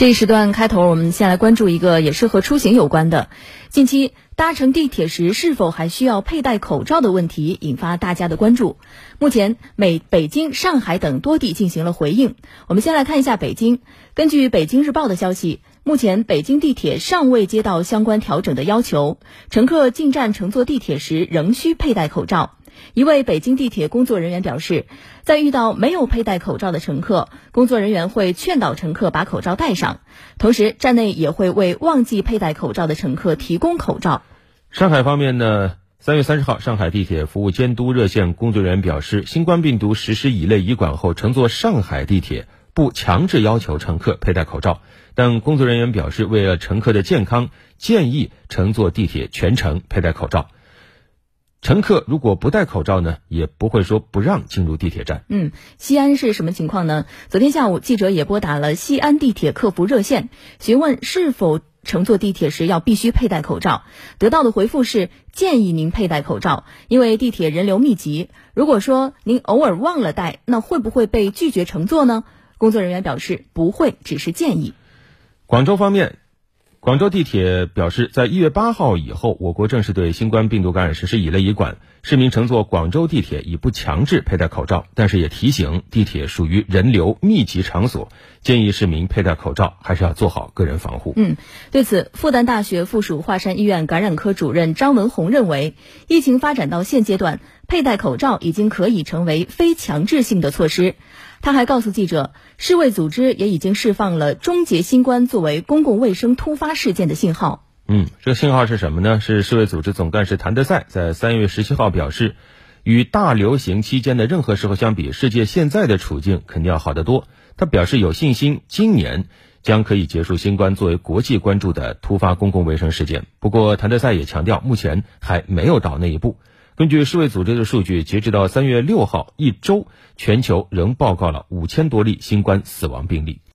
这一时段开头，我们先来关注一个也是和出行有关的。近期搭乘地铁时是否还需要佩戴口罩的问题引发大家的关注。目前，美北京、上海等多地进行了回应。我们先来看一下北京。根据北京日报的消息，目前北京地铁尚未接到相关调整的要求，乘客进站乘坐地铁时仍需佩戴口罩。一位北京地铁工作人员表示，在遇到没有佩戴口罩的乘客，工作人员会劝导乘客把口罩戴上，同时站内也会为忘记佩戴口罩的乘客提供口罩。上海方面呢，三月三十号，上海地铁服务监督热线工作人员表示，新冠病毒实施乙类乙管后，乘坐上海地铁不强制要求乘客佩戴口罩，但工作人员表示，为了乘客的健康，建议乘坐地铁全程佩戴口罩。乘客如果不戴口罩呢，也不会说不让进入地铁站。嗯，西安是什么情况呢？昨天下午，记者也拨打了西安地铁客服热线，询问是否乘坐地铁时要必须佩戴口罩。得到的回复是建议您佩戴口罩，因为地铁人流密集。如果说您偶尔忘了戴，那会不会被拒绝乘坐呢？工作人员表示不会，只是建议。广州方面。广州地铁表示，在一月八号以后，我国正式对新冠病毒感染实施乙类乙管。市民乘坐广州地铁已不强制佩戴口罩，但是也提醒地铁属于人流密集场所，建议市民佩戴口罩还是要做好个人防护。嗯，对此，复旦大学附属华山医院感染科主任张文宏认为，疫情发展到现阶段，佩戴口罩已经可以成为非强制性的措施。他还告诉记者，世卫组织也已经释放了终结新冠作为公共卫生突发事件的信号。嗯，这个信号是什么呢？是世卫组织总干事谭德赛在三月十七号表示，与大流行期间的任何时候相比，世界现在的处境肯定要好得多。他表示有信心，今年将可以结束新冠作为国际关注的突发公共卫生事件。不过，谭德赛也强调，目前还没有到那一步。根据世卫组织的数据，截止到三月六号一周，全球仍报告了五千多例新冠死亡病例。